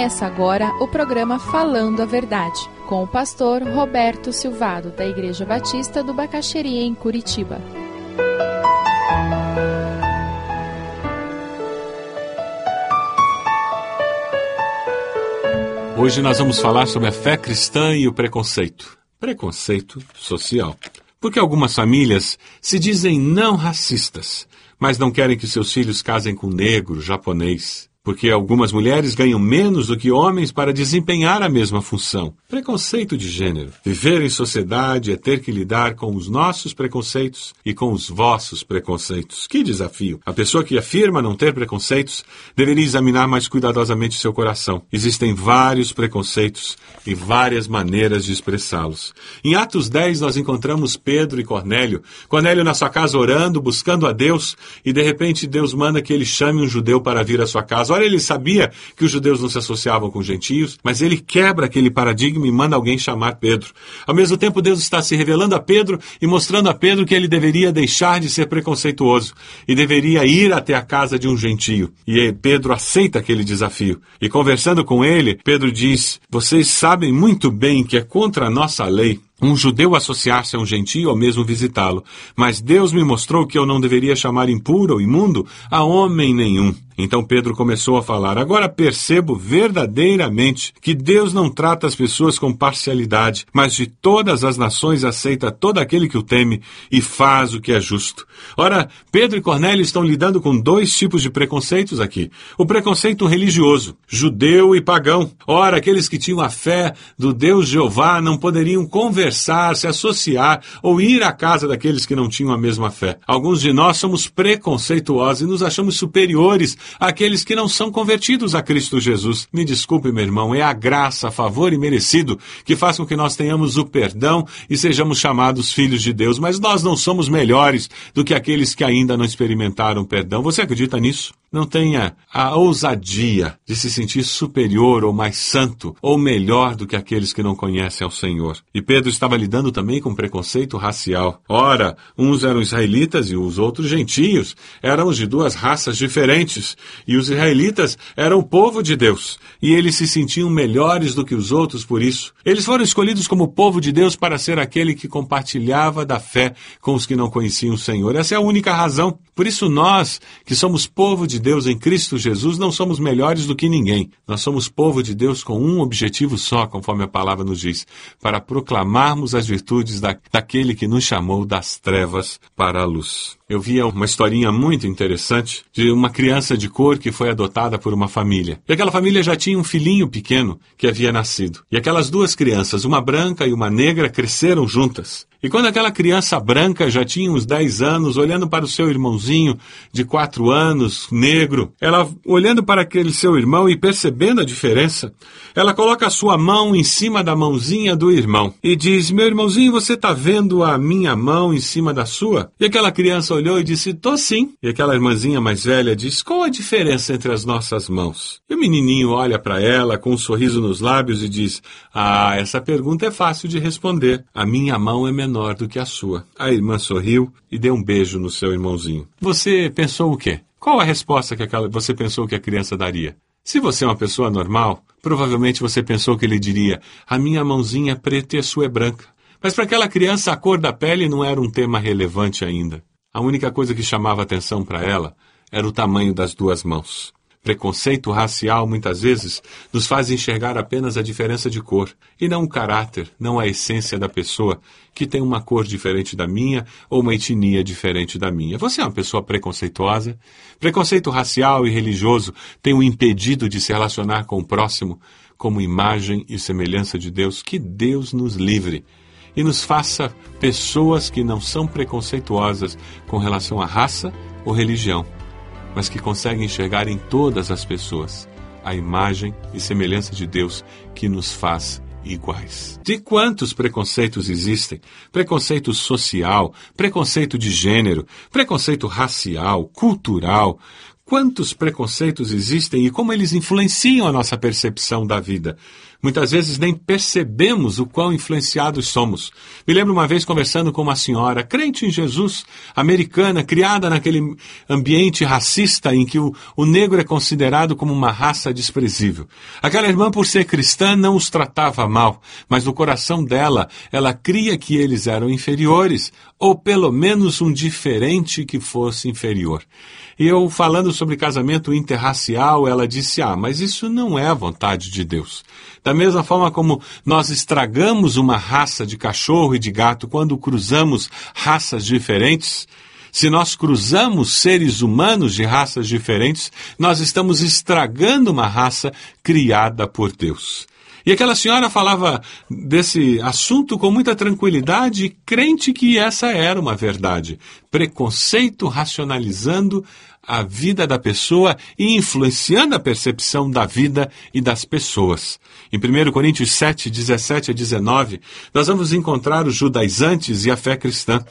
Começa agora o programa Falando a Verdade, com o pastor Roberto Silvado, da Igreja Batista do Bacaxeria, em Curitiba. Hoje nós vamos falar sobre a fé cristã e o preconceito. Preconceito social. Porque algumas famílias se dizem não racistas, mas não querem que seus filhos casem com negro, japonês porque algumas mulheres ganham menos do que homens para desempenhar a mesma função. Preconceito de gênero. Viver em sociedade é ter que lidar com os nossos preconceitos e com os vossos preconceitos. Que desafio! A pessoa que afirma não ter preconceitos deveria examinar mais cuidadosamente seu coração. Existem vários preconceitos e várias maneiras de expressá-los. Em Atos 10 nós encontramos Pedro e Cornélio. Cornélio na sua casa orando, buscando a Deus, e de repente Deus manda que ele chame um judeu para vir à sua casa Ora, ele sabia que os judeus não se associavam com gentios, mas ele quebra aquele paradigma e manda alguém chamar Pedro. Ao mesmo tempo, Deus está se revelando a Pedro e mostrando a Pedro que ele deveria deixar de ser preconceituoso e deveria ir até a casa de um gentio. E Pedro aceita aquele desafio. E conversando com ele, Pedro diz: Vocês sabem muito bem que é contra a nossa lei um judeu associar-se a um gentio ou mesmo visitá-lo, mas Deus me mostrou que eu não deveria chamar impuro ou imundo a homem nenhum. Então Pedro começou a falar: Agora percebo verdadeiramente que Deus não trata as pessoas com parcialidade, mas de todas as nações aceita todo aquele que o teme e faz o que é justo. Ora, Pedro e Cornélio estão lidando com dois tipos de preconceitos aqui: o preconceito religioso, judeu e pagão. Ora, aqueles que tinham a fé do Deus Jeová não poderiam conversar, se associar ou ir à casa daqueles que não tinham a mesma fé. Alguns de nós somos preconceituosos e nos achamos superiores àqueles que não são convertidos a Cristo Jesus. Me desculpe, meu irmão, é a graça, favor e merecido que faz com que nós tenhamos o perdão e sejamos chamados filhos de Deus, mas nós não somos melhores do que aqueles que ainda não experimentaram perdão. Você acredita nisso? Não tenha a ousadia de se sentir superior ou mais santo ou melhor do que aqueles que não conhecem ao Senhor. E Pedro estava lidando também com preconceito racial. Ora, uns eram israelitas e os outros gentios. Éramos de duas raças diferentes. E os israelitas eram o povo de Deus. E eles se sentiam melhores do que os outros por isso. Eles foram escolhidos como povo de Deus para ser aquele que compartilhava da fé com os que não conheciam o Senhor. Essa é a única razão. Por isso, nós, que somos povo de Deus em Cristo Jesus, não somos melhores do que ninguém. Nós somos povo de Deus com um objetivo só, conforme a palavra nos diz, para proclamarmos as virtudes da, daquele que nos chamou das trevas para a luz eu via uma historinha muito interessante de uma criança de cor que foi adotada por uma família. E aquela família já tinha um filhinho pequeno que havia nascido. E aquelas duas crianças, uma branca e uma negra, cresceram juntas. E quando aquela criança branca já tinha uns 10 anos, olhando para o seu irmãozinho de 4 anos, negro, ela olhando para aquele seu irmão e percebendo a diferença, ela coloca a sua mão em cima da mãozinha do irmão e diz: Meu irmãozinho, você está vendo a minha mão em cima da sua? E aquela criança olhou e disse: Tô sim. E aquela irmãzinha mais velha diz: Qual a diferença entre as nossas mãos? E o menininho olha para ela com um sorriso nos lábios e diz: Ah, essa pergunta é fácil de responder. A minha mão é menor do que a sua. A irmã sorriu e deu um beijo no seu irmãozinho. Você pensou o quê? Qual a resposta que aquela, você pensou que a criança daria? Se você é uma pessoa normal, provavelmente você pensou que ele diria: A minha mãozinha é preta e a sua é branca. Mas para aquela criança, a cor da pele não era um tema relevante ainda. A única coisa que chamava atenção para ela era o tamanho das duas mãos. Preconceito racial muitas vezes nos faz enxergar apenas a diferença de cor e não o caráter, não a essência da pessoa que tem uma cor diferente da minha ou uma etnia diferente da minha. Você é uma pessoa preconceituosa? Preconceito racial e religioso tem o impedido de se relacionar com o próximo como imagem e semelhança de Deus. Que Deus nos livre e nos faça pessoas que não são preconceituosas com relação à raça ou religião mas que consegue enxergar em todas as pessoas a imagem e semelhança de Deus que nos faz iguais. De quantos preconceitos existem? Preconceito social, preconceito de gênero, preconceito racial, cultural. Quantos preconceitos existem e como eles influenciam a nossa percepção da vida? Muitas vezes nem percebemos o quão influenciados somos. Me lembro uma vez conversando com uma senhora, crente em Jesus, americana, criada naquele ambiente racista em que o, o negro é considerado como uma raça desprezível. Aquela irmã, por ser cristã, não os tratava mal, mas no coração dela, ela cria que eles eram inferiores, ou pelo menos um diferente que fosse inferior. E eu, falando sobre casamento interracial, ela disse: Ah, mas isso não é a vontade de Deus. Da mesma forma como nós estragamos uma raça de cachorro e de gato quando cruzamos raças diferentes, se nós cruzamos seres humanos de raças diferentes, nós estamos estragando uma raça criada por Deus. E aquela senhora falava desse assunto com muita tranquilidade, crente que essa era uma verdade. Preconceito racionalizando a vida da pessoa e influenciando a percepção da vida e das pessoas. Em 1 Coríntios 7, 17 a 19, nós vamos encontrar os judaizantes e a fé cristã.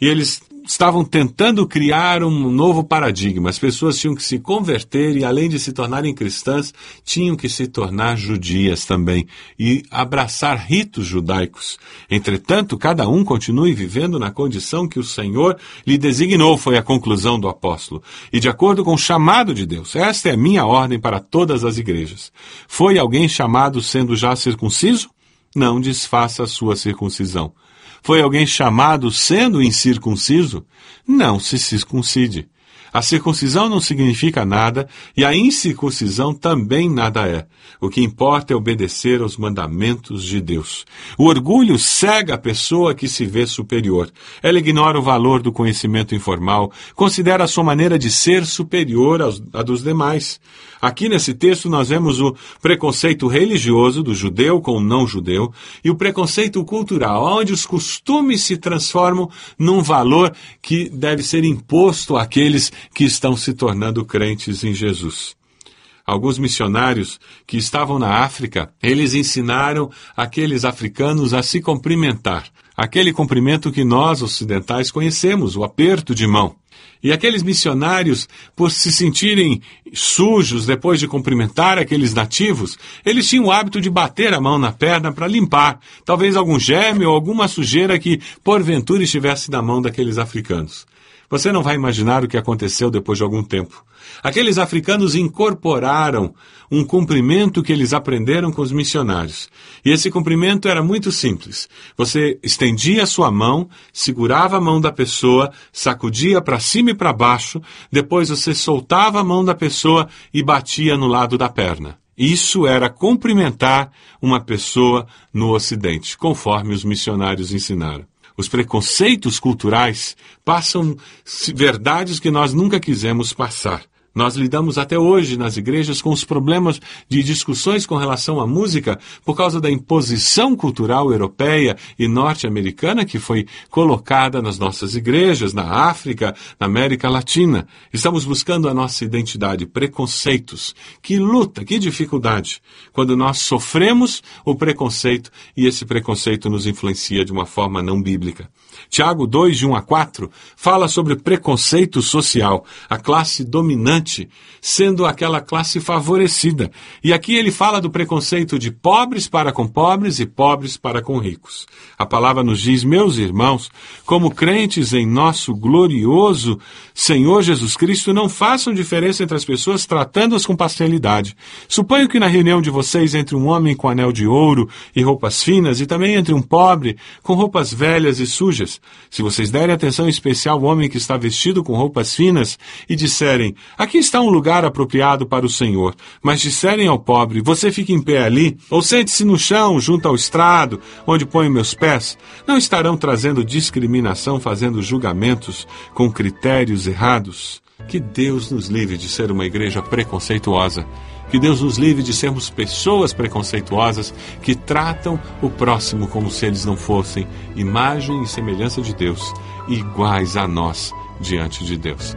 E eles estavam tentando criar um novo paradigma. As pessoas tinham que se converter e, além de se tornarem cristãs, tinham que se tornar judias também e abraçar ritos judaicos. Entretanto, cada um continue vivendo na condição que o Senhor lhe designou, foi a conclusão do apóstolo. E de acordo com o chamado de Deus, esta é a minha ordem para todas as igrejas. Foi alguém chamado sendo já circunciso? Não desfaça a sua circuncisão. Foi alguém chamado sendo incircunciso? Não se circuncide. A circuncisão não significa nada e a incircuncisão também nada é. O que importa é obedecer aos mandamentos de Deus. O orgulho cega a pessoa que se vê superior. Ela ignora o valor do conhecimento informal, considera a sua maneira de ser superior à dos demais. Aqui nesse texto nós vemos o preconceito religioso do judeu com o não judeu e o preconceito cultural, onde os costumes se transformam num valor que deve ser imposto àqueles que estão se tornando crentes em Jesus. Alguns missionários que estavam na África, eles ensinaram aqueles africanos a se cumprimentar. Aquele cumprimento que nós ocidentais conhecemos, o aperto de mão. E aqueles missionários, por se sentirem sujos depois de cumprimentar aqueles nativos, eles tinham o hábito de bater a mão na perna para limpar, talvez algum germe ou alguma sujeira que porventura estivesse na mão daqueles africanos. Você não vai imaginar o que aconteceu depois de algum tempo. Aqueles africanos incorporaram um cumprimento que eles aprenderam com os missionários. E esse cumprimento era muito simples. Você estendia a sua mão, segurava a mão da pessoa, sacudia para cima e para baixo, depois você soltava a mão da pessoa e batia no lado da perna. Isso era cumprimentar uma pessoa no Ocidente, conforme os missionários ensinaram. Os preconceitos culturais passam verdades que nós nunca quisemos passar. Nós lidamos até hoje nas igrejas com os problemas de discussões com relação à música por causa da imposição cultural europeia e norte-americana que foi colocada nas nossas igrejas, na África, na América Latina. Estamos buscando a nossa identidade, preconceitos. Que luta, que dificuldade quando nós sofremos o preconceito e esse preconceito nos influencia de uma forma não bíblica. Tiago 2, de 1 a 4, fala sobre preconceito social, a classe dominante sendo aquela classe favorecida. E aqui ele fala do preconceito de pobres para com pobres e pobres para com ricos. A palavra nos diz, meus irmãos, como crentes em nosso glorioso Senhor Jesus Cristo, não façam diferença entre as pessoas tratando-as com parcialidade. Suponho que na reunião de vocês entre um homem com anel de ouro e roupas finas e também entre um pobre com roupas velhas e sujas, se vocês derem atenção especial ao homem que está vestido com roupas finas e disserem: Aqui está um lugar apropriado para o Senhor, mas disserem ao pobre: Você fica em pé ali, ou sente-se no chão, junto ao estrado, onde ponho meus pés, não estarão trazendo discriminação, fazendo julgamentos com critérios errados? Que Deus nos livre de ser uma igreja preconceituosa que Deus nos livre de sermos pessoas preconceituosas que tratam o próximo como se eles não fossem imagem e semelhança de Deus, iguais a nós diante de Deus.